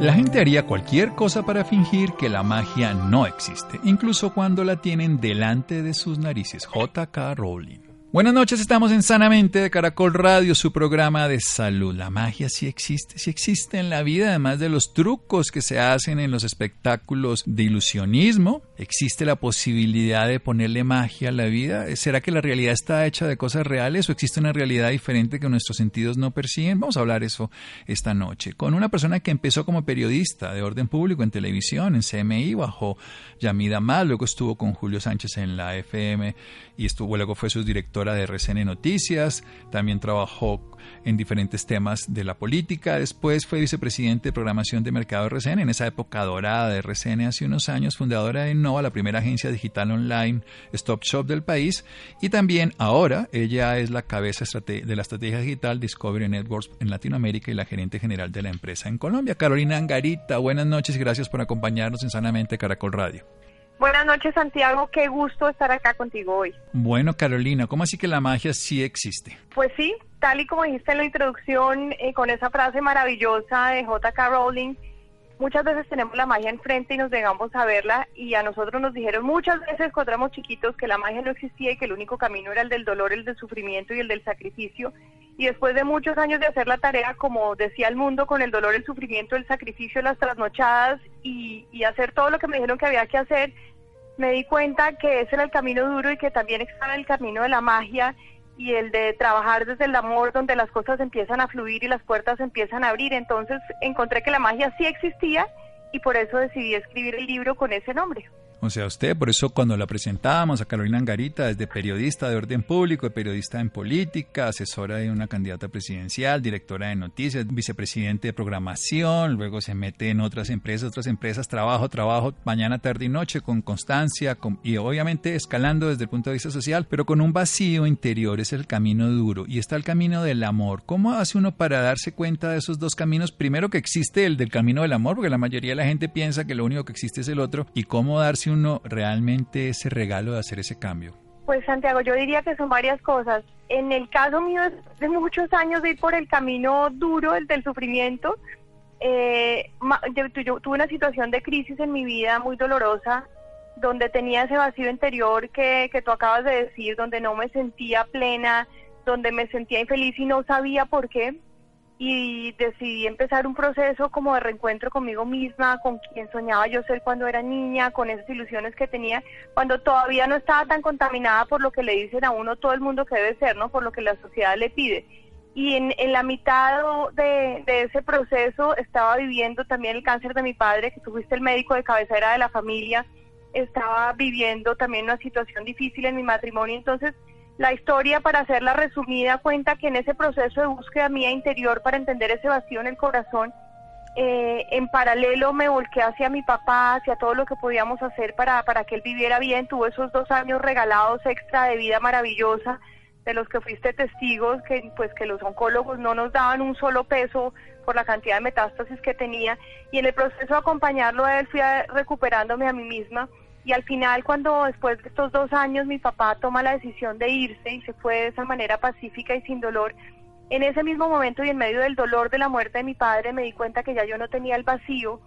La gente haría cualquier cosa para fingir que la magia no existe, incluso cuando la tienen delante de sus narices. J.K. Rowling. Buenas noches, estamos en Sanamente de Caracol Radio, su programa de salud. La magia sí existe, sí existe en la vida, además de los trucos que se hacen en los espectáculos de ilusionismo. ¿Existe la posibilidad de ponerle magia a la vida? ¿Será que la realidad está hecha de cosas reales o existe una realidad diferente que nuestros sentidos no perciben? Vamos a hablar eso esta noche con una persona que empezó como periodista de orden público en televisión, en CMI, bajo Yamida Mal, luego estuvo con Julio Sánchez en la FM y estuvo, luego fue su directora de RCN Noticias, también trabajó en diferentes temas de la política, después fue vicepresidente de programación de mercado de RCN, en esa época dorada de RCN hace unos años, fundadora de Innova, la primera agencia digital online Stop Shop del país, y también ahora ella es la cabeza de la estrategia digital Discovery Networks en Latinoamérica y la gerente general de la empresa en Colombia. Carolina Angarita, buenas noches y gracias por acompañarnos en Sanamente Caracol Radio. Buenas noches, Santiago. Qué gusto estar acá contigo hoy. Bueno, Carolina, ¿cómo así que la magia sí existe? Pues sí, tal y como dijiste en la introducción, eh, con esa frase maravillosa de J.K. Rowling, muchas veces tenemos la magia enfrente y nos negamos a verla y a nosotros nos dijeron muchas veces cuando éramos chiquitos que la magia no existía y que el único camino era el del dolor, el del sufrimiento y el del sacrificio. Y después de muchos años de hacer la tarea, como decía el mundo, con el dolor, el sufrimiento, el sacrificio, las trasnochadas y, y hacer todo lo que me dijeron que había que hacer, me di cuenta que ese era el camino duro y que también estaba el camino de la magia y el de trabajar desde el amor donde las cosas empiezan a fluir y las puertas empiezan a abrir. Entonces encontré que la magia sí existía y por eso decidí escribir el libro con ese nombre. O sea, usted, por eso cuando la presentábamos a Carolina Angarita, desde periodista de orden público, periodista en política, asesora de una candidata presidencial, directora de noticias, vicepresidente de programación, luego se mete en otras empresas, otras empresas, trabajo, trabajo, mañana, tarde y noche, con constancia, y obviamente escalando desde el punto de vista social, pero con un vacío interior, es el camino duro, y está el camino del amor. ¿Cómo hace uno para darse cuenta de esos dos caminos? Primero que existe el del camino del amor, porque la mayoría de la gente piensa que lo único que existe es el otro, y cómo darse uno realmente ese regalo de hacer ese cambio? Pues Santiago, yo diría que son varias cosas. En el caso mío de muchos años de ir por el camino duro, el del sufrimiento, eh, yo, tuve una situación de crisis en mi vida muy dolorosa, donde tenía ese vacío interior que, que tú acabas de decir, donde no me sentía plena, donde me sentía infeliz y no sabía por qué y decidí empezar un proceso como de reencuentro conmigo misma, con quien soñaba yo ser cuando era niña, con esas ilusiones que tenía, cuando todavía no estaba tan contaminada por lo que le dicen a uno todo el mundo que debe ser, ¿no? Por lo que la sociedad le pide. Y en, en la mitad de, de ese proceso estaba viviendo también el cáncer de mi padre, que tú el médico de cabecera de la familia, estaba viviendo también una situación difícil en mi matrimonio, entonces la historia, para hacerla resumida, cuenta que en ese proceso de búsqueda mía interior para entender ese vacío en el corazón, eh, en paralelo me volqué hacia mi papá, hacia todo lo que podíamos hacer para, para que él viviera bien. Tuvo esos dos años regalados extra de vida maravillosa, de los que fuiste testigos, que pues que los oncólogos no nos daban un solo peso por la cantidad de metástasis que tenía y en el proceso de acompañarlo a él fui recuperándome a mí misma y al final cuando después de estos dos años mi papá toma la decisión de irse y se fue de esa manera pacífica y sin dolor, en ese mismo momento y en medio del dolor de la muerte de mi padre me di cuenta que ya yo no tenía el vacío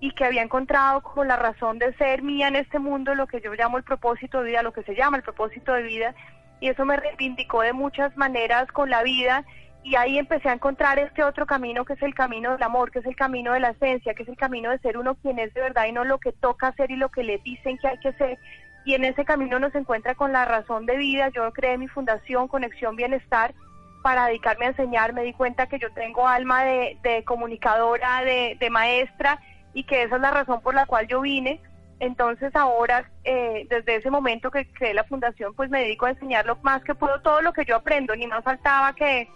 y que había encontrado como la razón de ser mía en este mundo, lo que yo llamo el propósito de vida, lo que se llama el propósito de vida, y eso me reivindicó de muchas maneras con la vida y ahí empecé a encontrar este otro camino que es el camino del amor, que es el camino de la esencia, que es el camino de ser uno quien es de verdad y no lo que toca hacer y lo que le dicen que hay que ser. Y en ese camino nos encuentra con la razón de vida. Yo creé mi fundación Conexión Bienestar para dedicarme a enseñar. Me di cuenta que yo tengo alma de, comunicadora, de, de maestra y que esa es la razón por la cual yo vine entonces ahora, eh, desde ese momento que creé la fundación, pues me dedico a enseñar lo más que puedo, todo lo que yo aprendo, ni más faltaba que,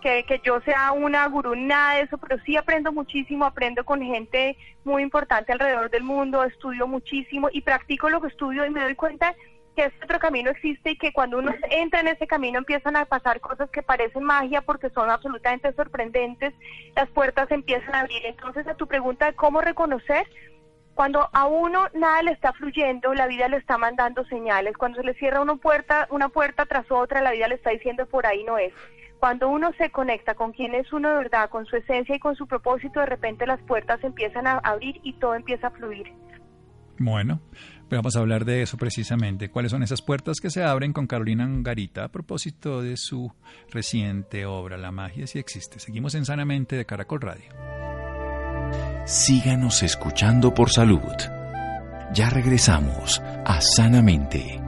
que, que, yo sea una gurú, nada de eso, pero sí aprendo muchísimo, aprendo con gente muy importante alrededor del mundo, estudio muchísimo y practico lo que estudio y me doy cuenta que este otro camino existe y que cuando uno entra en ese camino empiezan a pasar cosas que parecen magia porque son absolutamente sorprendentes, las puertas empiezan a abrir. Entonces a tu pregunta de cómo reconocer, cuando a uno nada le está fluyendo, la vida le está mandando señales. Cuando se le cierra una puerta, una puerta tras otra, la vida le está diciendo por ahí no es. Cuando uno se conecta con quien es uno de verdad, con su esencia y con su propósito, de repente las puertas empiezan a abrir y todo empieza a fluir. Bueno, vamos a hablar de eso precisamente. ¿Cuáles son esas puertas que se abren con Carolina Angarita a propósito de su reciente obra La magia si existe? Seguimos en Sanamente de Caracol Radio síganos escuchando por salud. Ya regresamos a Sanamente.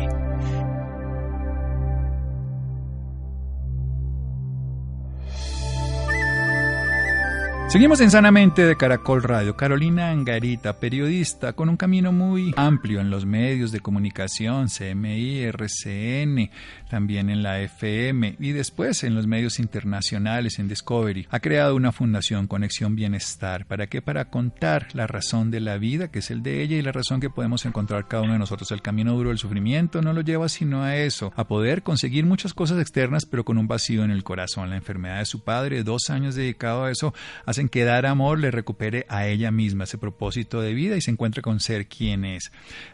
Seguimos en Sanamente de Caracol Radio. Carolina Angarita, periodista con un camino muy amplio en los medios de comunicación, CMI, RCN, también en la FM y después en los medios internacionales, en Discovery. Ha creado una fundación Conexión Bienestar. ¿Para qué? Para contar la razón de la vida, que es el de ella, y la razón que podemos encontrar cada uno de nosotros. El camino duro del sufrimiento no lo lleva sino a eso, a poder conseguir muchas cosas externas, pero con un vacío en el corazón. La enfermedad de su padre, dos años dedicado a eso, hace que dar amor le recupere a ella misma ese propósito de vida y se encuentre con ser quien es.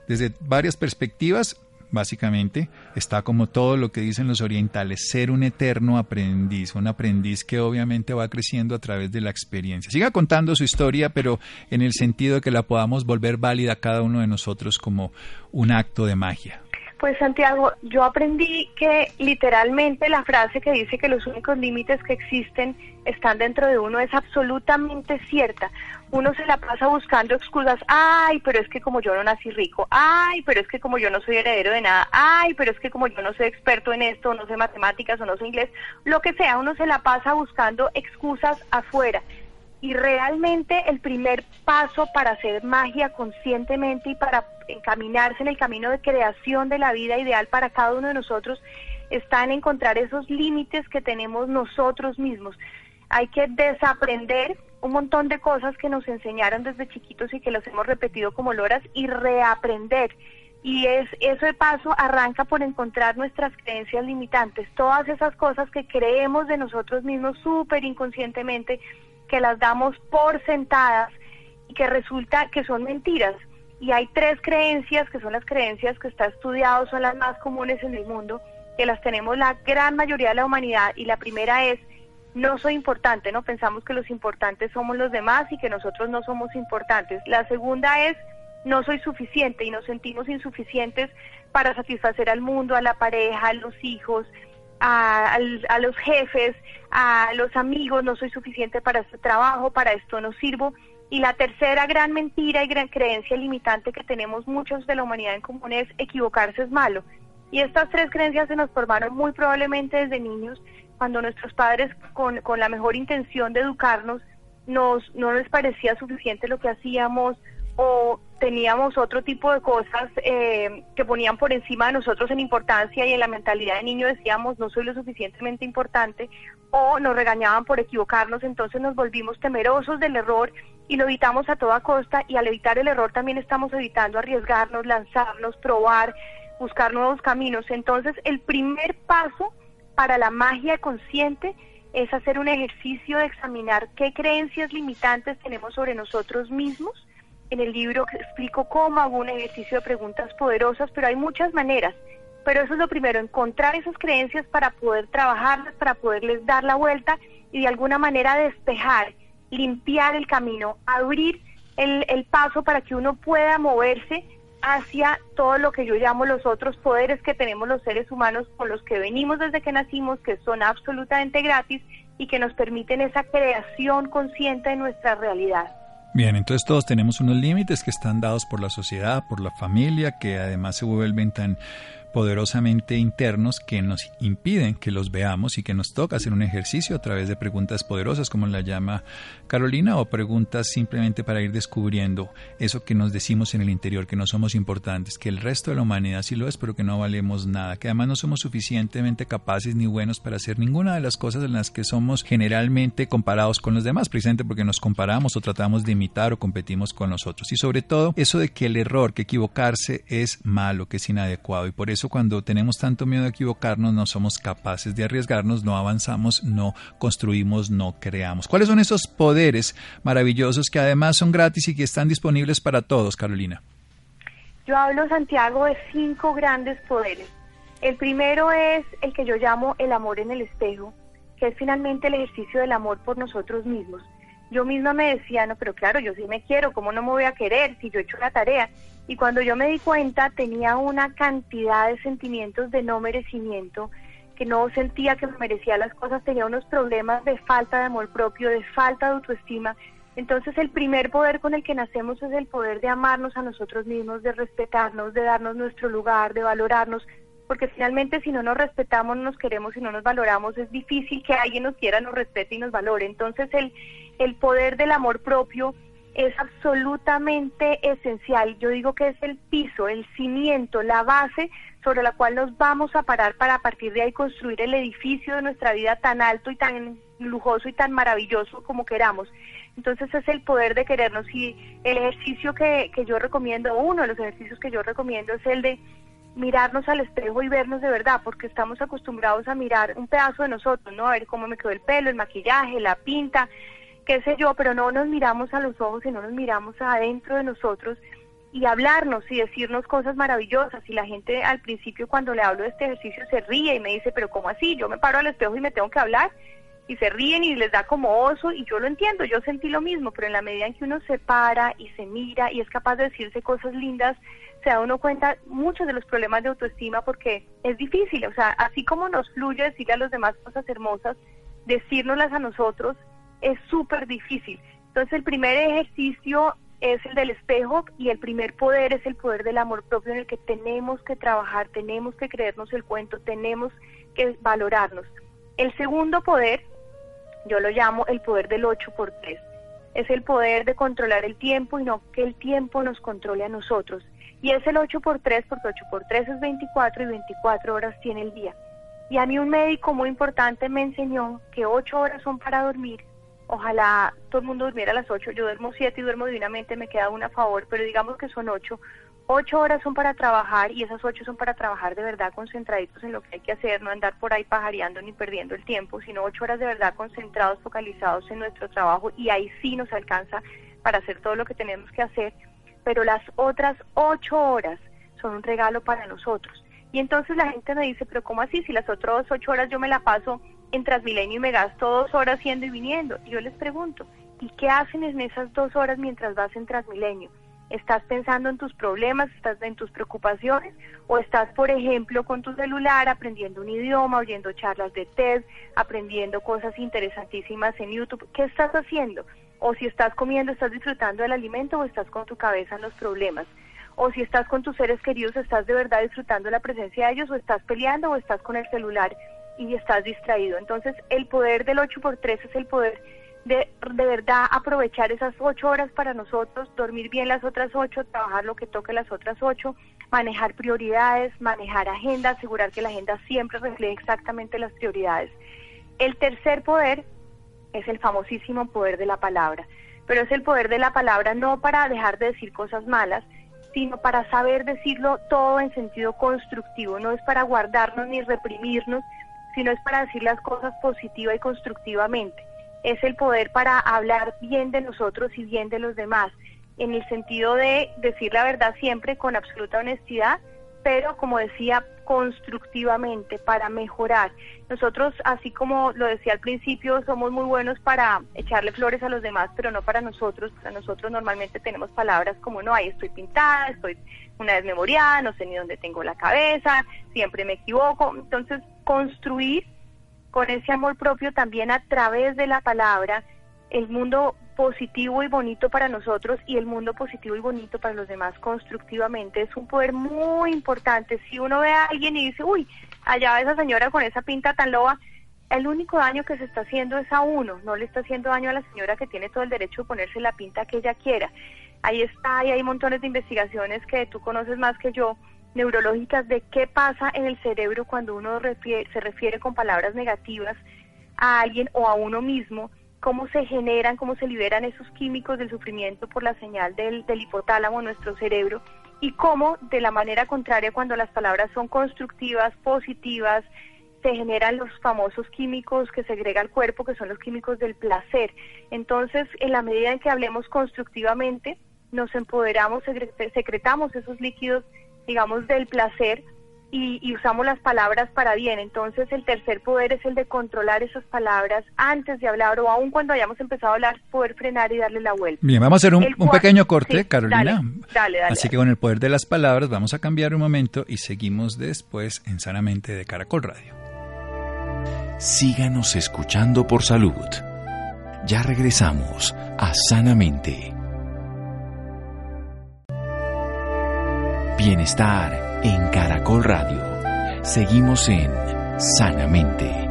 Desde varias perspectivas, básicamente, está como todo lo que dicen los orientales, ser un eterno aprendiz, un aprendiz que obviamente va creciendo a través de la experiencia. Siga contando su historia, pero en el sentido de que la podamos volver válida cada uno de nosotros como un acto de magia. Pues Santiago, yo aprendí que literalmente la frase que dice que los únicos límites que existen están dentro de uno es absolutamente cierta. Uno se la pasa buscando excusas, ay, pero es que como yo no nací rico, ay, pero es que como yo no soy heredero de nada, ay, pero es que como yo no soy experto en esto, no sé matemáticas o no sé inglés, lo que sea, uno se la pasa buscando excusas afuera. Y realmente el primer paso para hacer magia conscientemente y para encaminarse en el camino de creación de la vida ideal para cada uno de nosotros está en encontrar esos límites que tenemos nosotros mismos. Hay que desaprender un montón de cosas que nos enseñaron desde chiquitos y que los hemos repetido como loras y reaprender. Y es eso paso arranca por encontrar nuestras creencias limitantes, todas esas cosas que creemos de nosotros mismos súper inconscientemente que las damos por sentadas y que resulta que son mentiras. Y hay tres creencias que son las creencias que está estudiado, son las más comunes en el mundo, que las tenemos la gran mayoría de la humanidad. Y la primera es, no soy importante, ¿no? Pensamos que los importantes somos los demás y que nosotros no somos importantes. La segunda es, no soy suficiente y nos sentimos insuficientes para satisfacer al mundo, a la pareja, a los hijos, a, los jefes, a los amigos, no soy suficiente para este trabajo, para esto no sirvo. Y la tercera gran mentira y gran creencia limitante que tenemos muchos de la humanidad en común es equivocarse es malo. Y estas tres creencias se nos formaron muy probablemente desde niños, cuando nuestros padres, con, con la mejor intención de educarnos, nos, no les parecía suficiente lo que hacíamos o teníamos otro tipo de cosas eh, que ponían por encima de nosotros en importancia y en la mentalidad de niño decíamos no soy lo suficientemente importante o nos regañaban por equivocarnos, entonces nos volvimos temerosos del error y lo evitamos a toda costa y al evitar el error también estamos evitando arriesgarnos, lanzarnos, probar, buscar nuevos caminos. Entonces el primer paso para la magia consciente es hacer un ejercicio de examinar qué creencias limitantes tenemos sobre nosotros mismos en el libro explico cómo hago un ejercicio de preguntas poderosas, pero hay muchas maneras. Pero eso es lo primero, encontrar esas creencias para poder trabajarlas, para poderles dar la vuelta y de alguna manera despejar, limpiar el camino, abrir el, paso para que uno pueda moverse hacia todo lo que yo llamo los otros poderes que tenemos los seres humanos con los que venimos desde que nacimos, que son absolutamente gratis y que nos permiten esa creación consciente de nuestra realidad. Bien, entonces todos tenemos unos límites que están dados por la sociedad, por la familia, que además se vuelven tan poderosamente internos que nos impiden que los veamos y que nos toca hacer un ejercicio a través de preguntas poderosas como la llama Carolina o preguntas simplemente para ir descubriendo eso que nos decimos en el interior, que no somos importantes, que el resto de la humanidad sí lo es, pero que no valemos nada, que además no somos suficientemente capaces ni buenos para hacer ninguna de las cosas en las que somos generalmente comparados con los demás, precisamente porque nos comparamos o tratamos de imitar o competimos con nosotros. Y sobre todo eso de que el error, que equivocarse es malo, que es inadecuado y por eso cuando tenemos tanto miedo de equivocarnos no somos capaces de arriesgarnos, no avanzamos, no construimos, no creamos. ¿Cuáles son esos poderes maravillosos que además son gratis y que están disponibles para todos, Carolina? Yo hablo, Santiago, de cinco grandes poderes. El primero es el que yo llamo el amor en el espejo, que es finalmente el ejercicio del amor por nosotros mismos. Yo misma me decía, no, pero claro, yo sí me quiero, ¿cómo no me voy a querer si yo he hecho la tarea? Y cuando yo me di cuenta tenía una cantidad de sentimientos de no merecimiento, que no sentía que me merecía las cosas, tenía unos problemas de falta de amor propio, de falta de autoestima. Entonces el primer poder con el que nacemos es el poder de amarnos a nosotros mismos, de respetarnos, de darnos nuestro lugar, de valorarnos, porque finalmente si no nos respetamos, no nos queremos y no nos valoramos, es difícil que alguien nos quiera, nos respete y nos valore. Entonces el, el poder del amor propio es absolutamente esencial. Yo digo que es el piso, el cimiento, la base sobre la cual nos vamos a parar para a partir de ahí construir el edificio de nuestra vida tan alto y tan lujoso y tan maravilloso como queramos. Entonces es el poder de querernos y el ejercicio que, que yo recomiendo, uno de los ejercicios que yo recomiendo es el de mirarnos al espejo y vernos de verdad, porque estamos acostumbrados a mirar un pedazo de nosotros, ¿no? A ver cómo me quedó el pelo, el maquillaje, la pinta, qué sé yo, pero no nos miramos a los ojos y no nos miramos adentro de nosotros y hablarnos y decirnos cosas maravillosas. Y la gente al principio cuando le hablo de este ejercicio se ríe y me dice, pero ¿cómo así? Yo me paro al espejo y me tengo que hablar y se ríen y les da como oso y yo lo entiendo, yo sentí lo mismo, pero en la medida en que uno se para y se mira y es capaz de decirse cosas lindas, se da uno cuenta muchos de los problemas de autoestima porque es difícil, o sea, así como nos fluye decirle a los demás cosas hermosas, decírnoslas a nosotros es súper difícil. Entonces el primer ejercicio es el del espejo y el primer poder es el poder del amor propio en el que tenemos que trabajar, tenemos que creernos el cuento, tenemos que valorarnos. El segundo poder, yo lo llamo el poder del 8 por 3 es el poder de controlar el tiempo y no que el tiempo nos controle a nosotros. Y es el 8 por 3 porque 8 por 3 es 24 y 24 horas tiene el día. Y a mí un médico muy importante me enseñó que 8 horas son para dormir, Ojalá todo el mundo durmiera a las 8. Yo duermo 7 y duermo divinamente, me queda una a favor, pero digamos que son 8. 8 horas son para trabajar y esas 8 son para trabajar de verdad concentraditos en lo que hay que hacer, no andar por ahí pajareando ni perdiendo el tiempo, sino 8 horas de verdad concentrados, focalizados en nuestro trabajo y ahí sí nos alcanza para hacer todo lo que tenemos que hacer. Pero las otras 8 horas son un regalo para nosotros. Y entonces la gente me dice, pero ¿cómo así? Si las otras 8 horas yo me la paso en Transmilenio y me gasto dos horas yendo y viniendo. Yo les pregunto, ¿y qué hacen en esas dos horas mientras vas en Transmilenio? ¿Estás pensando en tus problemas, estás en tus preocupaciones? ¿O estás, por ejemplo, con tu celular aprendiendo un idioma, oyendo charlas de TED, aprendiendo cosas interesantísimas en YouTube? ¿Qué estás haciendo? O si estás comiendo, estás disfrutando del alimento o estás con tu cabeza en los problemas. O si estás con tus seres queridos, estás de verdad disfrutando la presencia de ellos o estás peleando o estás con el celular y estás distraído. Entonces, el poder del 8 por 3 es el poder de, de verdad aprovechar esas ocho horas para nosotros, dormir bien las otras ocho, trabajar lo que toque las otras ocho, manejar prioridades, manejar agenda, asegurar que la agenda siempre refleje exactamente las prioridades. El tercer poder es el famosísimo poder de la palabra, pero es el poder de la palabra no para dejar de decir cosas malas, sino para saber decirlo todo en sentido constructivo, no es para guardarnos ni reprimirnos, sino es para decir las cosas positiva y constructivamente es el poder para hablar bien de nosotros y bien de los demás, en el sentido de decir la verdad siempre con absoluta honestidad, pero como decía, constructivamente, para mejorar. Nosotros, así como lo decía al principio, somos muy buenos para echarle flores a los demás, pero no para nosotros. Para nosotros normalmente tenemos palabras como, no, ahí estoy pintada, estoy una desmemoriada, no sé ni dónde tengo la cabeza, siempre me equivoco. Entonces, construir con ese amor propio también a través de la palabra el mundo positivo y bonito para nosotros y el mundo positivo y bonito para los demás constructivamente. Es un poder muy importante. Si uno ve a alguien y dice, uy, allá va esa señora con esa pinta tan loba, el único daño que se está haciendo es a uno, no le está haciendo daño a la señora que tiene todo el derecho de ponerse la pinta que ella quiera. Ahí está, y hay montones de investigaciones que tú conoces más que yo, neurológicas de qué pasa en el cerebro cuando uno se refiere con palabras negativas a alguien o a uno mismo, cómo se generan, cómo se liberan esos químicos del sufrimiento por la señal del, del hipotálamo en nuestro cerebro y cómo de la manera contraria cuando las palabras son constructivas, positivas, se generan los famosos químicos que segrega el cuerpo, que son los químicos del placer. Entonces, en la medida en que hablemos constructivamente, nos empoderamos, secretamos esos líquidos digamos, del placer y, usamos las palabras para bien. Entonces el tercer poder es el de controlar esas palabras antes de hablar o aún cuando hayamos empezado a hablar, poder frenar y darle la vuelta. Bien, vamos a hacer un, pequeño corte, Carolina. Dale, dale, Así que con el poder de las palabras vamos a cambiar un momento y seguimos después en Sanamente de Caracol Radio. Síganos escuchando por salud. Ya regresamos a Sanamente. Bienestar en Caracol Radio. Seguimos en Sanamente.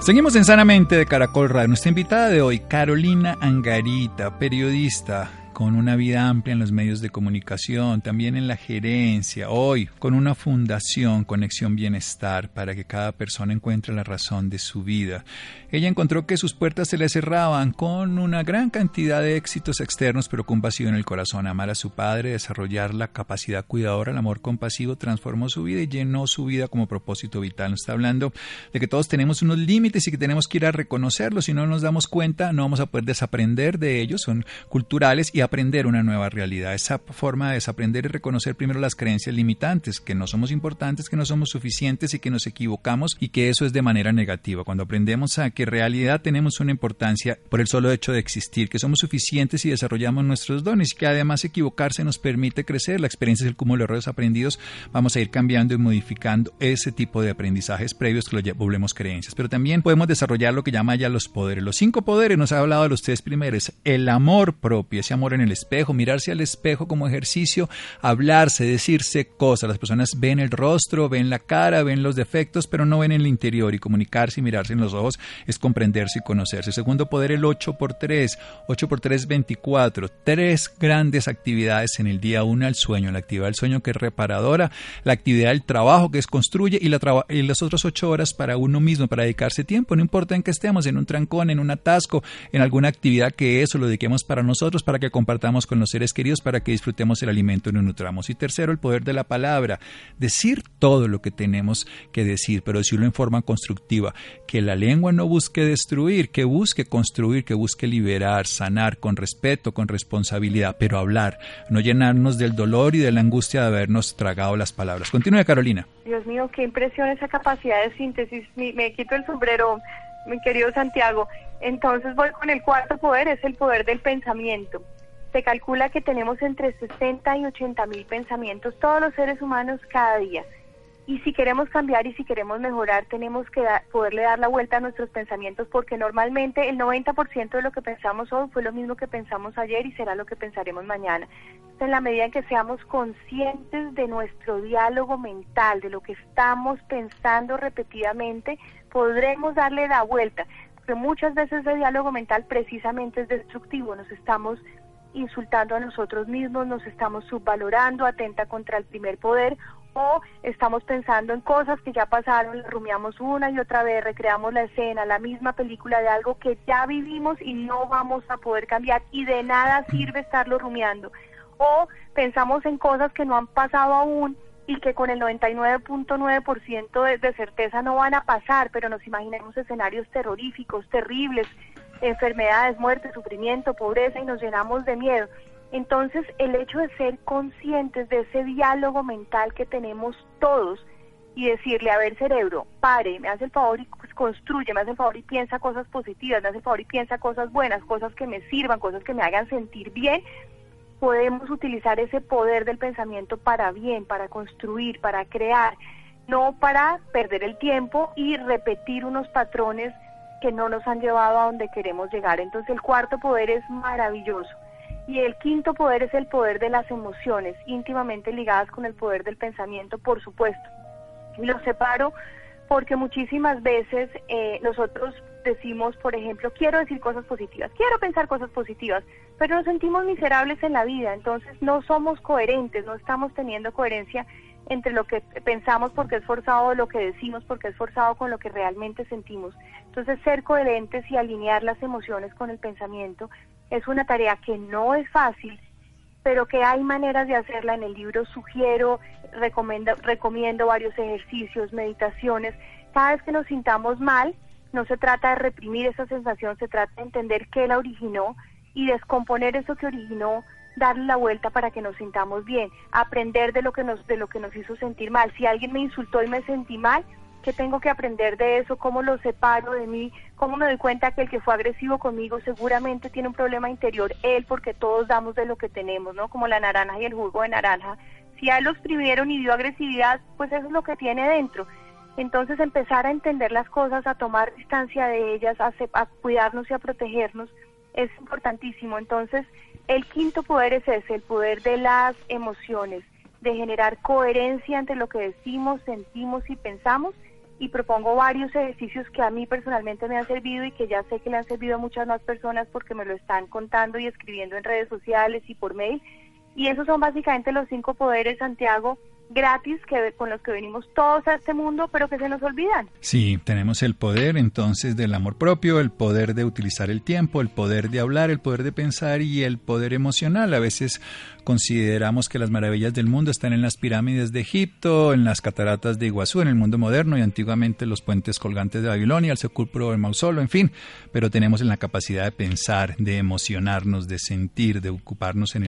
Seguimos en Sanamente de Caracol Radio. Nuestra invitada de hoy, Carolina Angarita, periodista, con una vida amplia en los medios de comunicación, también en la gerencia, hoy con una fundación Conexión Bienestar para que cada persona encuentre la razón de su vida. Ella encontró que sus puertas se le cerraban con una gran cantidad de éxitos externos, pero con vacío en el corazón. Amar a su padre, desarrollar la capacidad cuidadora, el amor compasivo, transformó su vida y llenó su vida como propósito vital. Nos está hablando de que todos tenemos unos límites y que tenemos que ir a reconocerlos. Si no nos damos cuenta, no vamos a poder desaprender de ellos, son culturales y aprender una nueva realidad. Esa forma de desaprender y reconocer primero las creencias limitantes, que no somos importantes, que no somos suficientes y que nos equivocamos y que eso es de manera negativa. Cuando aprendemos a que en realidad tenemos una importancia por el solo hecho de existir, que somos suficientes y desarrollamos nuestros dones y que además equivocarse nos permite crecer. La experiencia es el cúmulo de errores aprendidos. Vamos a ir cambiando y modificando ese tipo de aprendizajes previos que lo volvemos creencias. Pero también podemos desarrollar lo que llama ya los poderes. Los cinco poderes nos ha hablado de los tres primeros. El amor propio, ese amor en el espejo, mirarse al espejo como ejercicio, hablarse, decirse cosas. Las personas ven el rostro, ven la cara, ven los defectos, pero no ven el interior y comunicarse y mirarse en los ojos es comprenderse y conocerse. Segundo poder, el 8 por 3, 8 por 3, 24. Tres grandes actividades en el día. Una, el sueño, la actividad del sueño que es reparadora, la actividad del trabajo que es construye y, y las otras ocho horas para uno mismo, para dedicarse tiempo. No importa en que estemos, en un trancón, en un atasco, en alguna actividad que eso lo dediquemos para nosotros, para que compartamos con los seres queridos, para que disfrutemos el alimento y nos nutramos. Y tercero, el poder de la palabra. Decir todo lo que tenemos que decir, pero decirlo en forma constructiva. Que la lengua no busque destruir, que busque construir, que busque liberar, sanar con respeto, con responsabilidad, pero hablar, no llenarnos del dolor y de la angustia de habernos tragado las palabras. Continúe, Carolina. Dios mío, qué impresión esa capacidad de síntesis. Me quito el sombrero, mi querido Santiago. Entonces voy con el cuarto poder, es el poder del pensamiento. Se calcula que tenemos entre 60 y 80 mil pensamientos todos los seres humanos cada día. Y si queremos cambiar y si queremos mejorar, tenemos que poderle dar la vuelta a nuestros pensamientos porque normalmente el 90% de lo que pensamos hoy fue lo mismo que pensamos ayer y será lo que pensaremos mañana. en la medida en que seamos conscientes de nuestro diálogo mental, de lo que estamos pensando repetidamente, podremos darle la vuelta. Porque muchas veces el diálogo mental precisamente es destructivo, nos estamos insultando a nosotros mismos, nos estamos subvalorando, atenta contra el primer poder o estamos pensando en cosas que ya pasaron, rumiamos una y otra vez, recreamos la escena, la misma película de algo que ya vivimos y no vamos a poder cambiar y de nada sirve estarlo rumiando. O pensamos en cosas que no han pasado aún y que con el 99.9% de, de certeza no van a pasar, pero nos imaginamos escenarios terroríficos, terribles, enfermedades, muerte, sufrimiento, pobreza y nos llenamos de miedo. Entonces, el hecho de ser conscientes de ese diálogo mental que tenemos todos y decirle, a ver, cerebro, pare, me hace el favor y pues, construye, me hace el favor y piensa cosas positivas, me hace el favor y piensa cosas buenas, cosas que me sirvan, cosas que me hagan sentir bien, podemos utilizar ese poder del pensamiento para bien, para construir, para crear, no para perder el tiempo y repetir unos patrones que no nos han llevado a donde queremos llegar. Entonces el cuarto poder es maravilloso y el quinto poder es el poder de las emociones, íntimamente ligadas con el poder del pensamiento, por supuesto. Y lo separo porque muchísimas veces eh, nosotros decimos, por ejemplo, quiero decir cosas positivas, quiero pensar cosas positivas, pero nos sentimos miserables en la vida, entonces no somos coherentes, no estamos teniendo coherencia entre lo que pensamos porque es forzado, lo que decimos porque es forzado con lo que realmente sentimos. Entonces, ser coherentes y alinear las emociones con el pensamiento es una tarea que no es fácil, pero que hay maneras de hacerla. En el libro sugiero, recomiendo, recomiendo varios ejercicios, meditaciones. Cada vez que nos sintamos mal, no se trata de reprimir esa sensación, se trata de entender qué la originó y descomponer eso que originó, darle la vuelta para que nos sintamos bien, aprender de lo que nos de lo que nos hizo sentir mal. Si alguien me insultó y me sentí mal, ¿Qué tengo que aprender de eso? ¿Cómo lo separo de mí? ¿Cómo me doy cuenta que el que fue agresivo conmigo seguramente tiene un problema interior él porque todos damos de lo que tenemos, ¿no? Como la naranja y el jugo de naranja. Si a él lo exprimieron y dio agresividad, pues eso es lo que tiene dentro. Entonces empezar a entender las cosas, a tomar distancia de ellas, a, a cuidarnos y a protegernos es importantísimo. Entonces el quinto poder es ese, el poder de las emociones, de generar coherencia entre lo que decimos, sentimos y pensamos y propongo varios ejercicios que a mí personalmente me han servido y que ya sé que le han servido a muchas más personas porque me lo están contando y escribiendo en redes sociales y por mail. Y esos son básicamente los cinco poderes, Santiago, gratis que con los que venimos todos a este mundo, pero que se nos olvidan. Sí, tenemos el poder entonces del amor propio, el poder de utilizar el tiempo, el poder de hablar, el poder de pensar y el poder emocional. A veces consideramos que las maravillas del mundo están en las pirámides de Egipto, en las cataratas de Iguazú, en el mundo moderno y antiguamente los puentes colgantes de Babilonia, el sepulcro del Mausolo, en fin, pero tenemos en la capacidad de pensar, de emocionarnos, de sentir, de ocuparnos en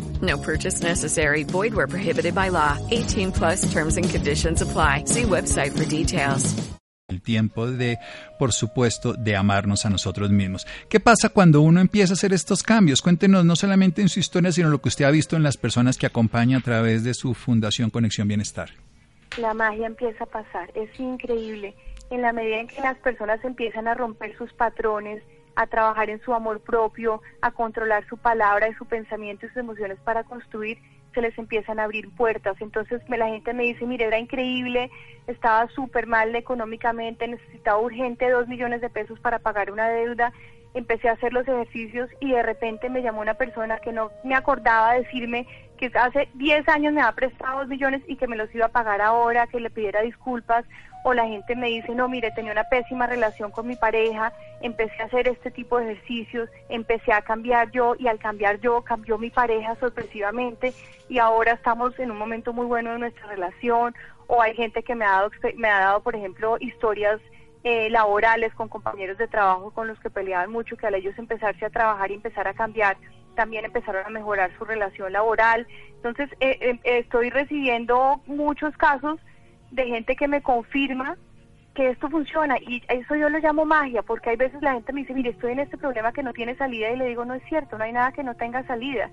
No purchase necessary. Void where prohibited by law. 18 plus terms and conditions apply. See website for details. El tiempo de, por supuesto, de amarnos a nosotros mismos. ¿Qué pasa cuando uno empieza a hacer estos cambios? Cuéntenos no solamente en su historia, sino lo que usted ha visto en las personas que acompaña a través de su Fundación Conexión Bienestar. La magia empieza a pasar. Es increíble. En la medida en que las personas empiezan a romper sus patrones, a trabajar en su amor propio, a controlar su palabra y su pensamiento y sus emociones para construir, se les empiezan a abrir puertas. Entonces la gente me dice, mire, era increíble, estaba súper mal económicamente, necesitaba urgente dos millones de pesos para pagar una deuda. Empecé a hacer los ejercicios y de repente me llamó una persona que no me acordaba decirme que hace 10 años me ha prestado dos millones y que me los iba a pagar ahora, que le pidiera disculpas o la gente me dice, no, mire, tenía una pésima relación con mi pareja, empecé a hacer este tipo de ejercicios, empecé a cambiar yo y al cambiar yo cambió mi pareja sorpresivamente y ahora estamos en un momento muy bueno de nuestra relación o hay gente que me ha dado, me ha dado por ejemplo, historias eh, laborales con compañeros de trabajo con los que peleaban mucho, que al ellos empezarse a trabajar y empezar a cambiar, también empezaron a mejorar su relación laboral. Entonces, eh, eh, estoy recibiendo muchos casos de gente que me confirma que esto funciona y eso yo lo llamo magia porque hay veces la gente me dice, mire, estoy en este problema que no tiene salida y le digo, no es cierto, no hay nada que no tenga salida.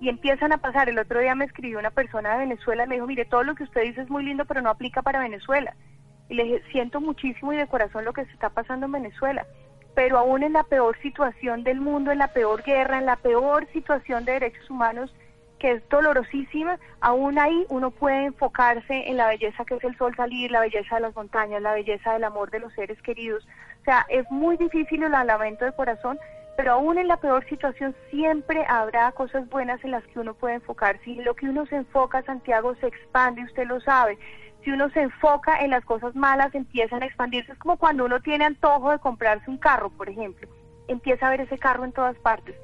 Y empiezan a pasar, el otro día me escribió una persona de Venezuela y me dijo, mire, todo lo que usted dice es muy lindo, pero no aplica para Venezuela. Y le dije, siento muchísimo y de corazón lo que se está pasando en Venezuela, pero aún en la peor situación del mundo, en la peor guerra, en la peor situación de derechos humanos, que es dolorosísima, aún ahí uno puede enfocarse en la belleza que es el sol salir, la belleza de las montañas, la belleza del amor de los seres queridos. O sea, es muy difícil el lamento de corazón, pero aún en la peor situación siempre habrá cosas buenas en las que uno puede enfocarse. Y lo que uno se enfoca, Santiago, se expande, usted lo sabe. Si uno se enfoca en las cosas malas, empiezan a expandirse. Es como cuando uno tiene antojo de comprarse un carro, por ejemplo. Empieza a ver ese carro en todas partes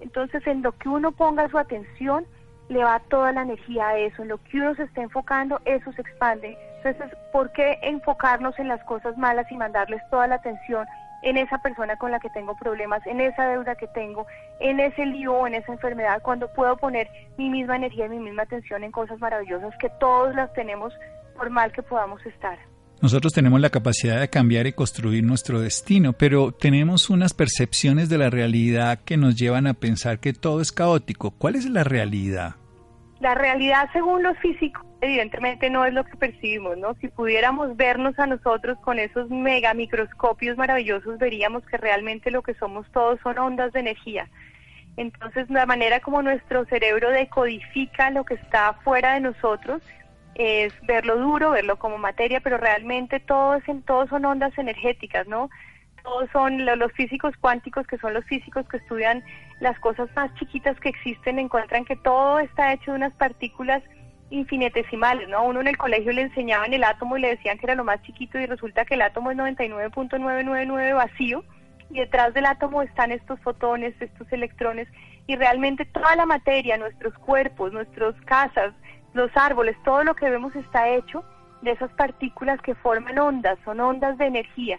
entonces, en lo que uno ponga su atención, le va toda la energía a eso. En lo que uno se esté enfocando, eso se expande. Entonces, ¿por qué enfocarnos en las cosas malas y mandarles toda la atención en esa persona con la que tengo problemas, en esa deuda que tengo, en ese lío en esa enfermedad, cuando puedo poner mi misma energía y mi misma atención en cosas maravillosas que todos las tenemos por mal que podamos estar? Nosotros tenemos la capacidad de cambiar y construir nuestro destino, pero tenemos unas percepciones de la realidad que nos llevan a pensar que todo es caótico. ¿Cuál es la realidad? La realidad según los físicos evidentemente no es lo que percibimos, ¿no? Si pudiéramos vernos a nosotros con esos mega microscopios maravillosos, veríamos que realmente lo que somos todos son ondas de energía. Entonces, la manera como nuestro cerebro decodifica lo que está fuera de nosotros es verlo duro, verlo como materia, pero realmente todos, todos son ondas energéticas, ¿no? Todos son los físicos cuánticos, que son los físicos que estudian las cosas más chiquitas que existen, encuentran que todo está hecho de unas partículas infinitesimales, ¿no? Uno en el colegio le enseñaban el átomo y le decían que era lo más chiquito y resulta que el átomo es 99.999 vacío y detrás del átomo están estos fotones, estos electrones y realmente toda la materia, nuestros cuerpos, nuestras casas, los árboles, todo lo que vemos está hecho de esas partículas que forman ondas, son ondas de energía.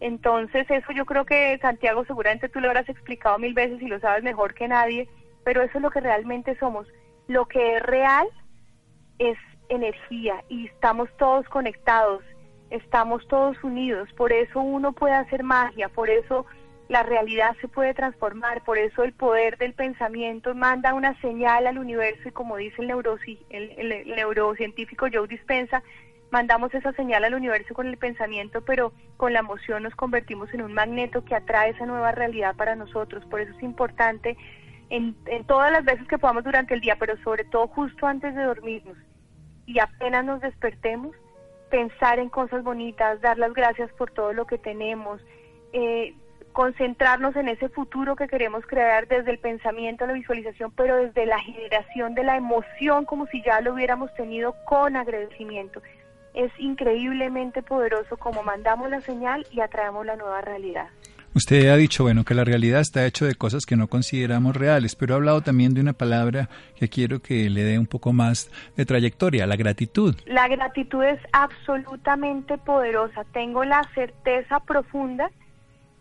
Entonces eso yo creo que Santiago seguramente tú lo habrás explicado mil veces y lo sabes mejor que nadie, pero eso es lo que realmente somos. Lo que es real es energía y estamos todos conectados, estamos todos unidos, por eso uno puede hacer magia, por eso la realidad se puede transformar, por eso el poder del pensamiento manda una señal al universo y como dice el, el, neurocientífico Joe Dispensa, mandamos esa señal al universo con el pensamiento, pero con la emoción nos convertimos en un magneto que atrae esa nueva realidad para nosotros. Por eso es importante en, en todas las veces que podamos durante el día, pero sobre todo justo antes de dormirnos y apenas nos despertemos, pensar en cosas bonitas, dar las gracias por todo lo que tenemos, eh, concentrarnos en ese futuro que queremos crear desde el pensamiento, la visualización, pero desde la generación de la emoción como si ya lo hubiéramos tenido con agradecimiento. Es increíblemente poderoso como mandamos la señal y atraemos la nueva realidad. Usted ha dicho, bueno, que la realidad está hecha de cosas que no consideramos reales, pero ha hablado también de una palabra que quiero que le dé un poco más de trayectoria, la gratitud. La gratitud es absolutamente poderosa. Tengo la certeza profunda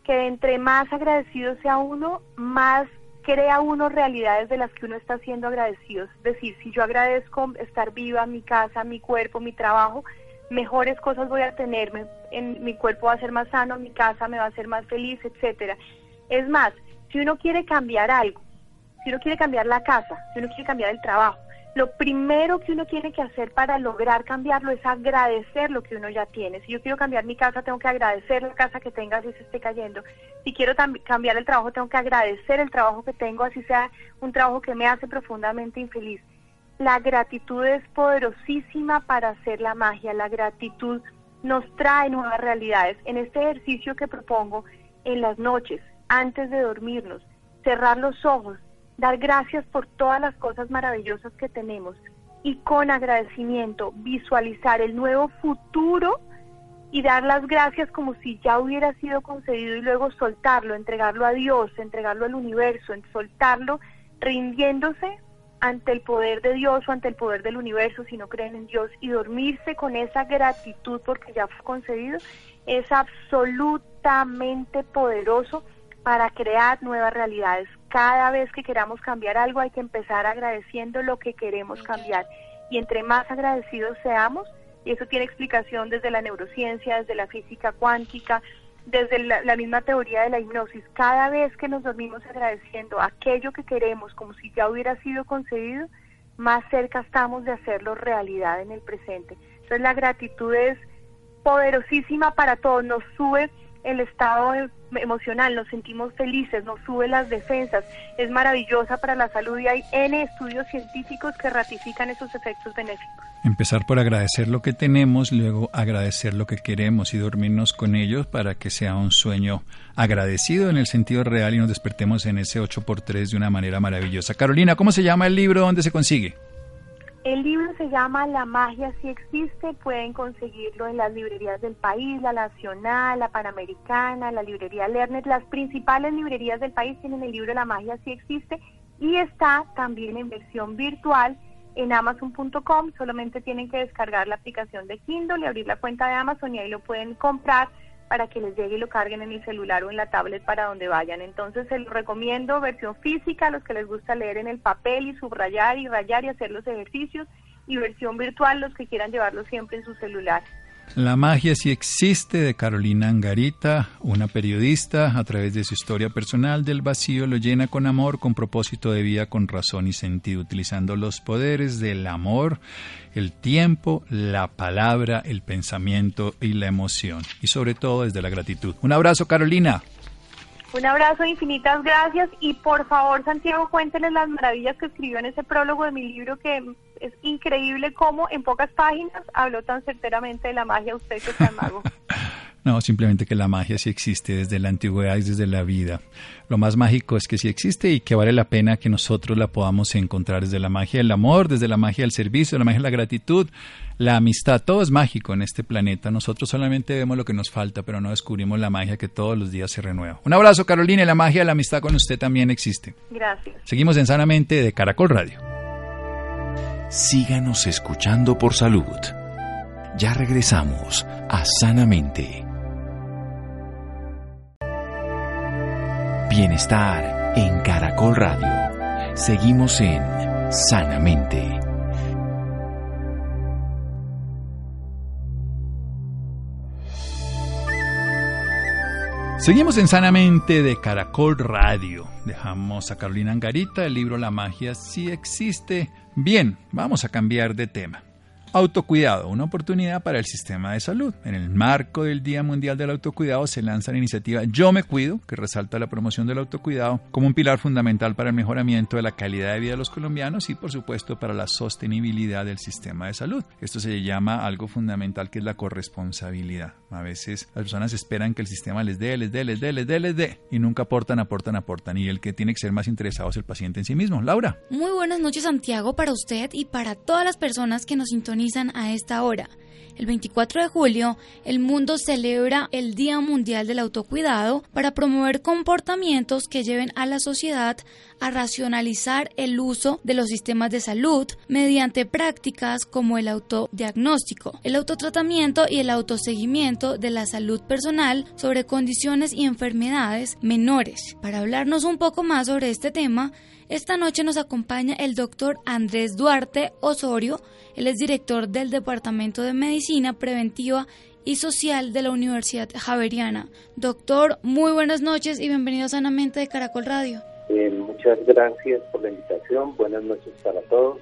que entre más agradecido sea uno, más crea uno realidades de las que uno está siendo agradecido. Es decir, si yo agradezco estar viva, mi casa, mi cuerpo, mi trabajo, mejores cosas voy a tener, en, mi cuerpo va a ser más sano, mi casa me va a ser más feliz, etcétera. Es más, si uno quiere cambiar algo, si uno quiere cambiar la casa, si uno quiere cambiar el trabajo, lo primero que uno tiene que hacer para lograr cambiarlo es agradecer lo que uno ya tiene. Si yo quiero cambiar mi casa, tengo que agradecer la casa que tenga si se esté cayendo. Si quiero cambiar el trabajo, tengo que agradecer el trabajo que tengo, así sea un trabajo que me hace profundamente infeliz. La gratitud es poderosísima para hacer la magia. La gratitud nos trae nuevas realidades. En este ejercicio que propongo en las noches, antes de dormirnos, cerrar los ojos, dar gracias por todas las cosas maravillosas que tenemos y con agradecimiento visualizar el nuevo futuro y dar las gracias como si ya hubiera sido concedido y luego soltarlo, entregarlo a Dios, entregarlo al universo, soltarlo rindiéndose ante el poder de Dios o ante el poder del universo si no creen en Dios y dormirse con esa gratitud porque ya fue concedido es absolutamente poderoso para crear nuevas realidades. Cada vez que queramos cambiar algo hay que empezar agradeciendo lo que queremos cambiar. Y entre más agradecidos seamos, y eso tiene explicación desde la neurociencia, desde la física cuántica, desde la, misma teoría de la hipnosis, cada vez que nos dormimos agradeciendo aquello que queremos como si ya hubiera sido concedido, más cerca estamos de hacerlo realidad en el presente. Entonces la gratitud es poderosísima para todos, nos sube el estado emocional, nos sentimos felices, nos sube las defensas, es maravillosa para la salud y hay N estudios científicos que ratifican esos efectos benéficos. Empezar por agradecer lo que tenemos, luego agradecer lo que queremos y dormirnos con ellos para que sea un sueño agradecido en el sentido real y nos despertemos en ese 8x3 de una manera maravillosa. Carolina, ¿cómo se llama el libro? ¿Dónde se consigue? El libro se llama La magia si existe, pueden conseguirlo en las librerías del país, la Nacional, la Panamericana, la librería Lernet, las principales librerías del país tienen el libro La magia si existe y está también en versión virtual en amazon.com, solamente tienen que descargar la aplicación de Kindle y abrir la cuenta de Amazon y ahí lo pueden comprar para que les llegue y lo carguen en el celular o en la tablet para donde vayan. Entonces se lo recomiendo versión física a los que les gusta leer en el papel y subrayar y rayar y hacer los ejercicios y versión virtual los que quieran llevarlo siempre en su celular. La magia sí existe de Carolina Angarita, una periodista, a través de su historia personal del vacío lo llena con amor, con propósito de vida, con razón y sentido, utilizando los poderes del amor, el tiempo, la palabra, el pensamiento y la emoción, y sobre todo desde la gratitud. Un abrazo, Carolina. Un abrazo, infinitas gracias y por favor, Santiago, cuénteles las maravillas que escribió en ese prólogo de mi libro que es increíble cómo en pocas páginas habló tan certeramente de la magia usted que es mago. No, simplemente que la magia sí existe desde la antigüedad y desde la vida. Lo más mágico es que sí existe y que vale la pena que nosotros la podamos encontrar desde la magia del amor, desde la magia del servicio, la magia de la gratitud, la amistad. Todo es mágico en este planeta. Nosotros solamente vemos lo que nos falta, pero no descubrimos la magia que todos los días se renueva. Un abrazo, Carolina, y la magia de la amistad con usted también existe. Gracias. Seguimos en Sanamente de Caracol Radio. Síganos escuchando por salud. Ya regresamos a Sanamente. Bienestar en Caracol Radio. Seguimos en Sanamente. Seguimos en Sanamente de Caracol Radio. Dejamos a Carolina Angarita el libro La magia sí existe. Bien, vamos a cambiar de tema. Autocuidado, una oportunidad para el sistema de salud. En el marco del Día Mundial del Autocuidado se lanza la iniciativa Yo Me Cuido, que resalta la promoción del autocuidado como un pilar fundamental para el mejoramiento de la calidad de vida de los colombianos y por supuesto para la sostenibilidad del sistema de salud. Esto se llama algo fundamental que es la corresponsabilidad. A veces las personas esperan que el sistema les dé, les dé, les dé, les dé, les dé y nunca aportan, aportan, aportan. Y el que tiene que ser más interesado es el paciente en sí mismo. Laura. Muy buenas noches Santiago para usted y para todas las personas que nos sintonizan a esta hora. El 24 de julio, el mundo celebra el Día Mundial del Autocuidado para promover comportamientos que lleven a la sociedad a racionalizar el uso de los sistemas de salud mediante prácticas como el autodiagnóstico, el autotratamiento y el autoseguimiento de la salud personal sobre condiciones y enfermedades menores. Para hablarnos un poco más sobre este tema, esta noche nos acompaña el doctor Andrés Duarte Osorio, él es director del Departamento de Medicina Preventiva y Social de la Universidad Javeriana. Doctor, muy buenas noches y bienvenido Sanamente de Caracol Radio. Eh, muchas gracias por la invitación, buenas noches para todos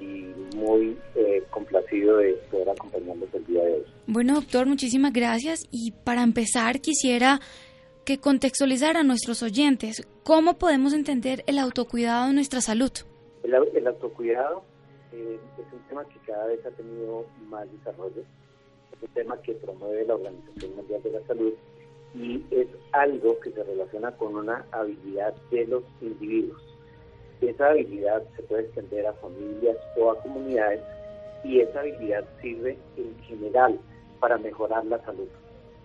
y muy eh, complacido de poder acompañarnos el día de hoy. Bueno, doctor, muchísimas gracias y para empezar quisiera que contextualizara a nuestros oyentes cómo podemos entender el autocuidado de nuestra salud. El, el autocuidado eh, es un tema que cada vez ha tenido más desarrollo, es un tema que promueve la Organización Mundial de la Salud y es algo que se relaciona con una habilidad de los individuos. Esa habilidad se puede extender a familias o a comunidades y esa habilidad sirve en general para mejorar la salud.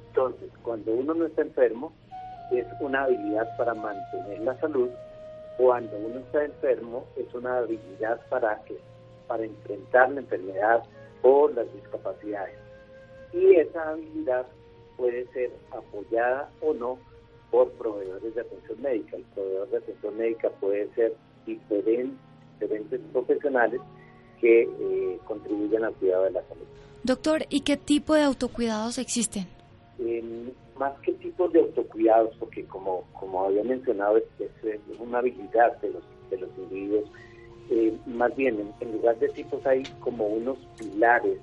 Entonces, cuando uno no está enfermo, es una habilidad para mantener la salud. Cuando uno está enfermo, es una habilidad para, para enfrentar la enfermedad o las discapacidades. Y esa habilidad puede ser apoyada o no por proveedores de atención médica. El proveedor de atención médica puede ser diferentes, diferentes profesionales que eh, contribuyen al cuidado de la salud. Doctor, ¿y qué tipo de autocuidados existen? Más que tipos de autocuidados, porque como, como había mencionado, es, es una habilidad de los, de los individuos, eh, más bien en, lugar de tipos hay como unos pilares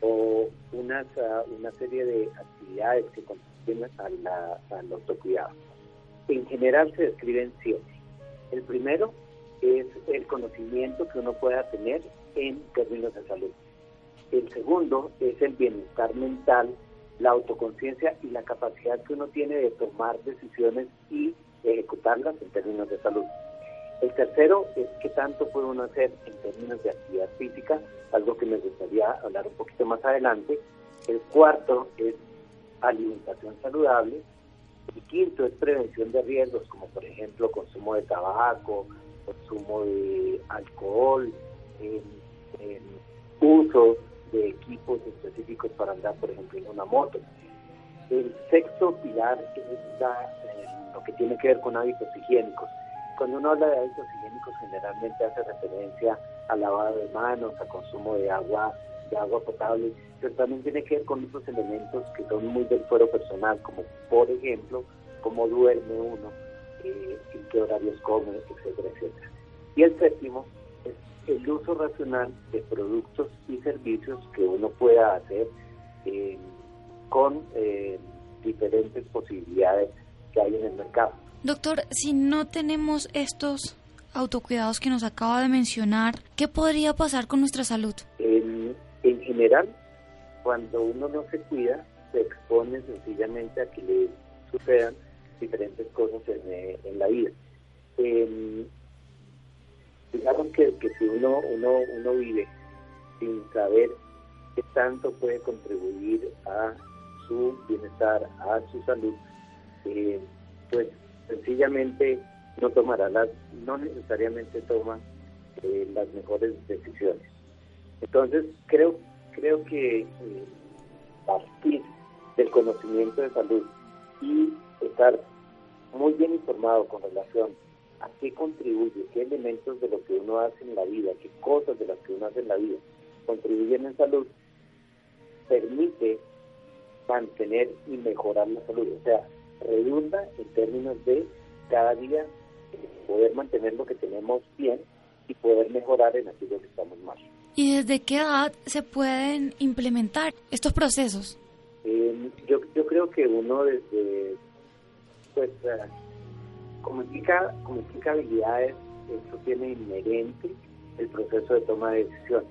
o unas, ah, una serie de actividades que contribuyen al autocuidado. En general se describen siete. El primero es el conocimiento que uno pueda tener en términos de salud. El segundo es el bienestar mental, la autoconciencia y la capacidad que uno tiene de tomar decisiones y ejecutarlas en términos de salud. El tercero es qué tanto puede uno hacer en términos de actividad física, algo que me gustaría hablar un poquito más adelante. El cuarto es alimentación saludable. El quinto es prevención de riesgos, como por ejemplo consumo de tabaco, consumo de alcohol, uso de equipos específicos para andar, por ejemplo, en una moto. El sexto pilar es eh, lo que tiene que ver con hábitos higiénicos. Cuando uno habla de hábitos higiénicos, generalmente hace referencia al lavado de manos, a consumo de agua, de agua potable, pero también tiene que ver con otros elementos que son muy del fuero personal, como por ejemplo, cómo duerme uno, eh, en qué horarios come, etcétera, etcétera. Y el séptimo el uso racional de productos y servicios que uno pueda hacer eh, con eh, diferentes posibilidades que hay en el mercado. Doctor, si no tenemos estos autocuidados que nos acaba de mencionar, ¿qué podría pasar con nuestra salud? En, en general, cuando uno no se cuida, se expone sencillamente a que le sucedan diferentes cosas en, eh, en la vida. Digamos que, que si uno, uno, uno vive sin saber qué tanto puede contribuir a su bienestar, a su salud, eh, pues sencillamente no tomará las, no necesariamente toma eh, las mejores decisiones. Entonces creo, creo que eh, partir del conocimiento de salud y estar muy bien informado con relación a qué contribuye, qué elementos de lo que uno hace en la vida, qué cosas de las que uno hace en la vida contribuyen en salud, permite mantener y mejorar la salud. O sea, redunda en términos de cada día poder mantener lo que tenemos bien y poder mejorar en aquello que estamos mal. ¿Y desde qué edad se pueden implementar estos procesos? Eh, yo, yo creo que uno desde, pues, como, implica, como implica habilidades, eso tiene inherente el proceso de toma de decisiones.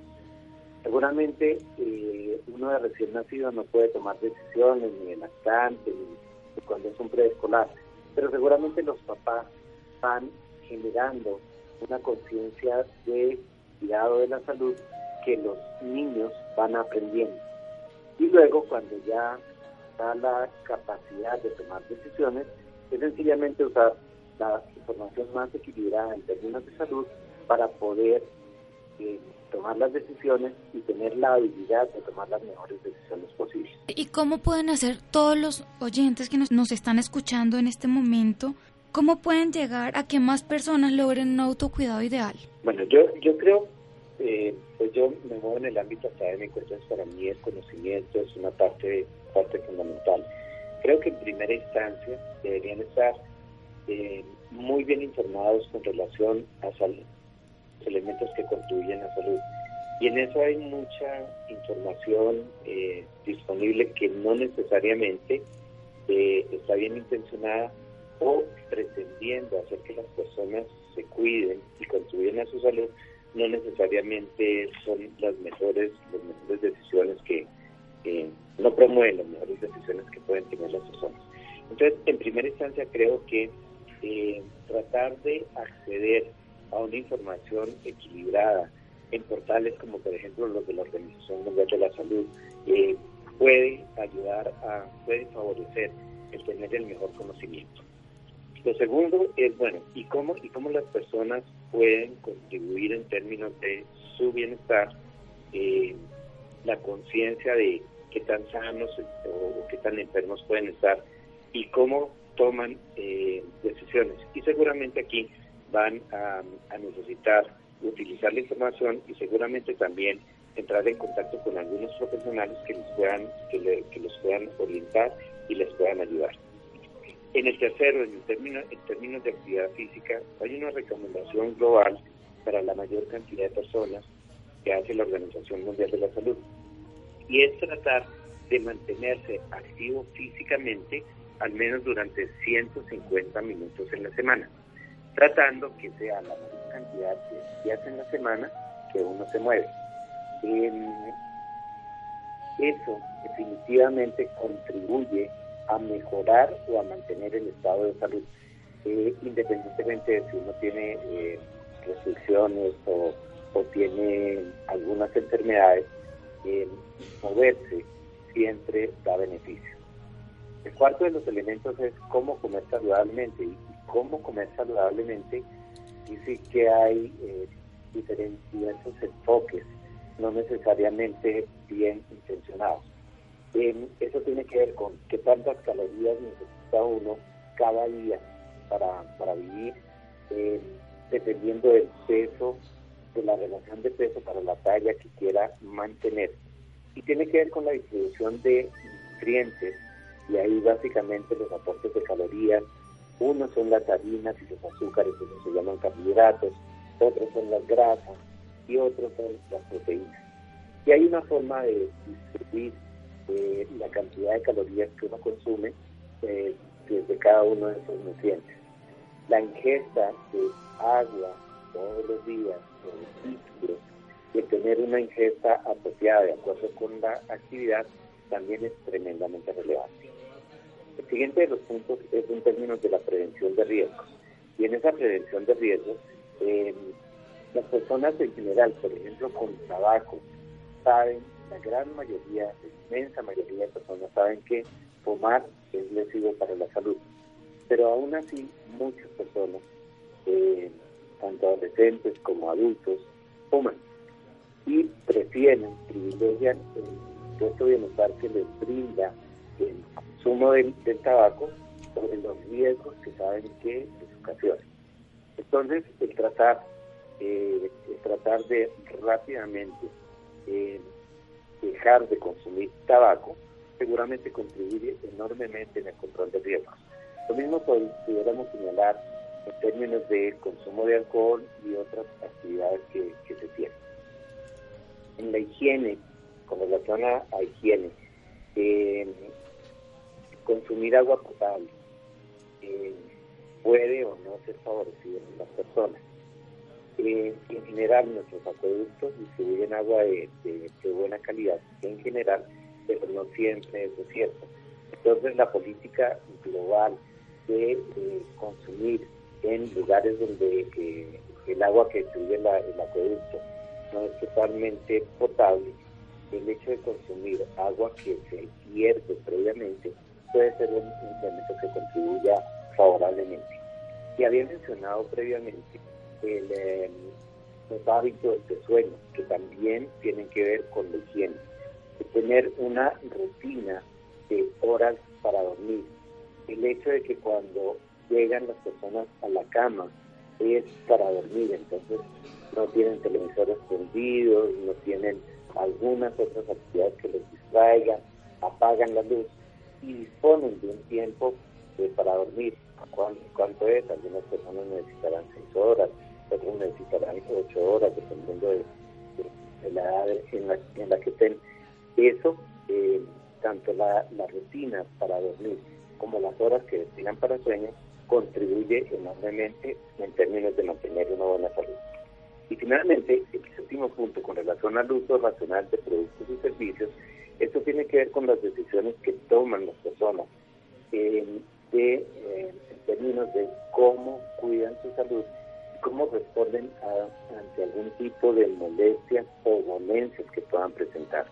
Seguramente eh, uno de recién nacido no puede tomar decisiones, ni en lactante, ni cuando es un preescolar, pero seguramente los papás van generando una conciencia de cuidado de la salud que los niños van aprendiendo. Y luego cuando ya da la capacidad de tomar decisiones, es sencillamente usar la información más equilibrada en términos de salud para poder eh, tomar las decisiones y tener la habilidad de tomar las mejores decisiones posibles. ¿Y cómo pueden hacer todos los oyentes que nos, nos están escuchando en este momento ¿Cómo pueden llegar a que más personas logren un autocuidado ideal? Bueno, yo, yo creo, eh, pues yo me muevo en el ámbito académico, entonces para mí el conocimiento es una parte, parte fundamental. Creo que en primera instancia deberían estar eh, muy bien informados con relación a salud, los elementos que contribuyen a salud. Y en eso hay mucha información eh, disponible que no necesariamente está bien intencionada o pretendiendo hacer que las personas se cuiden y contribuyan a su salud, no necesariamente son las mejores, las mejores decisiones que no promueven las mejores decisiones que pueden tener las personas. Entonces, en primera instancia, creo que eh, tratar de acceder a una información equilibrada en portales como por ejemplo los de la Organización Mundial de la Salud eh, puede ayudar a, puede favorecer el tener el mejor conocimiento. Lo segundo es, bueno, ¿y cómo, y cómo las personas pueden contribuir en términos de su bienestar, eh, la conciencia de qué tan sanos o, qué tan enfermos pueden estar y cómo toman eh, decisiones. Y seguramente aquí van a, necesitar utilizar la información y seguramente también entrar en contacto con algunos profesionales que les puedan que, que los puedan orientar y les puedan ayudar. En el tercero, en, términos, en términos de actividad física, hay una recomendación global para la mayor cantidad de personas que hace la Organización Mundial de la Salud. Y es tratar de mantenerse activo físicamente al menos durante 150 minutos en la semana, tratando que sea la mayor cantidad de días en la semana que uno se mueve. eso definitivamente contribuye a mejorar o a mantener el estado de salud, eh, independientemente de si uno tiene eh, restricciones o, tiene algunas enfermedades, eh, moverse siempre da beneficio. El cuarto de los elementos es cómo comer saludablemente y cómo comer saludablemente dice que hay diferentes enfoques, no necesariamente bien intencionados eso tiene que ver con qué tantas calorías necesita uno cada día para, para vivir, eh, dependiendo del peso, de la relación de peso para la talla que quiera mantener. Y tiene que ver con la distribución de nutrientes, y ahí básicamente los aportes de calorías, unos son las harinas y los azúcares, que se llaman carbohidratos, otros son las grasas y otros son las proteínas. Y hay una forma de distribuir eh, la cantidad de calorías que uno consume eh, desde cada uno de esos nutrientes. La ingesta de agua todos los días, de líquidos, y tener una ingesta apropiada de acuerdo con la actividad también es tremendamente relevante. El siguiente de los puntos es en términos de la prevención de riesgos. Y en esa prevención de riesgos, eh, las personas en general, por ejemplo, con tabaco, saben la gran mayoría, la inmensa mayoría de personas saben que fumar es lesivo para la salud. Pero aún así, muchas personas, eh, tanto adolescentes como adultos, fuman y prefieren, privilegian el puesto bienestar que les brinda el consumo del, tabaco sobre los riesgos que saben que les ocasiona. Entonces, el tratar, eh, el tratar de rápidamente eh, dejar de consumir tabaco seguramente contribuye enormemente en el control de riesgos. Lo mismo pudiéramos señalar en términos de consumo de alcohol y otras actividades que, se tienen. En la higiene, con relación a, higiene, eh, consumir agua potable eh, puede o no ser favorecido en las personas en general nuestros acueductos distribuyen agua de, buena calidad en general, pero no siempre eso es cierto. Entonces la política global de consumir en lugares donde eh, el agua que distribuye el acueducto no es totalmente potable, el hecho de consumir agua que se hierve previamente puede ser un elemento que contribuya favorablemente. Y había mencionado previamente el, eh, los hábitos de sueño, que también tienen que ver con la higiene. De tener una rutina de horas para dormir. El hecho de que cuando llegan las personas a la cama es para dormir, entonces no tienen televisores prendidos, no tienen algunas otras actividades que les distraigan, apagan la luz y disponen de un tiempo eh, para dormir. ¿Cuánto es? Algunas personas necesitarán seis horas, otros necesitarán ocho horas, dependiendo de, la edad en la, que estén. Eso, eh, tanto la, rutina para dormir como las horas que destinan para sueño, contribuye enormemente en términos de mantener una buena salud. Y finalmente, el último punto con relación al uso racional de productos y servicios, esto tiene que ver con las decisiones que toman las personas de, eh, en términos de cómo cuidan su salud cómo responden ante algún tipo de molestias o dolencias que puedan presentar.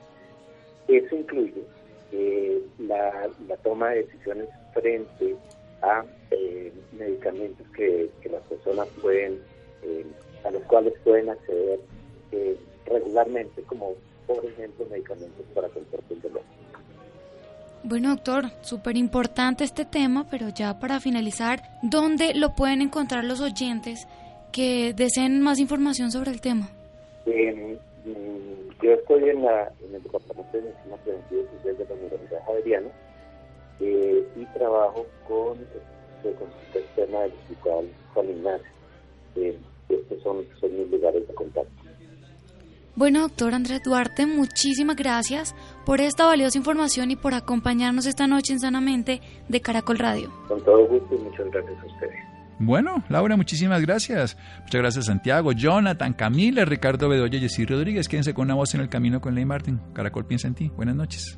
Eso incluye eh, la, toma de decisiones frente a eh, medicamentos que, las personas pueden, a los cuales pueden acceder regularmente, como por ejemplo medicamentos para control del dolor. Bueno, doctor, súper importante este tema, pero ya para finalizar, ¿dónde lo pueden encontrar los oyentes que deseen más información sobre el tema? Eh, yo estoy en, la, en el Departamento de Medicina Preventiva y Social de la Universidad Javeriana eh, y trabajo con el consulta externa del Hospital Juan Ignacio. Eh, estos son, son mis lugares de contacto. Bueno, doctor Andrés Duarte, muchísimas gracias por esta valiosa información y por acompañarnos esta noche en Sanamente de Caracol Radio. Con todo gusto y muchas gracias a ustedes. Bueno, Laura, muchísimas gracias. Muchas gracias, Santiago, Jonathan, Camila, Ricardo Bedoya y Jessy Rodríguez. Quédense con una voz en el camino con Ley Martin. Caracol piensa en ti. Buenas noches.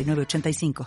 906985.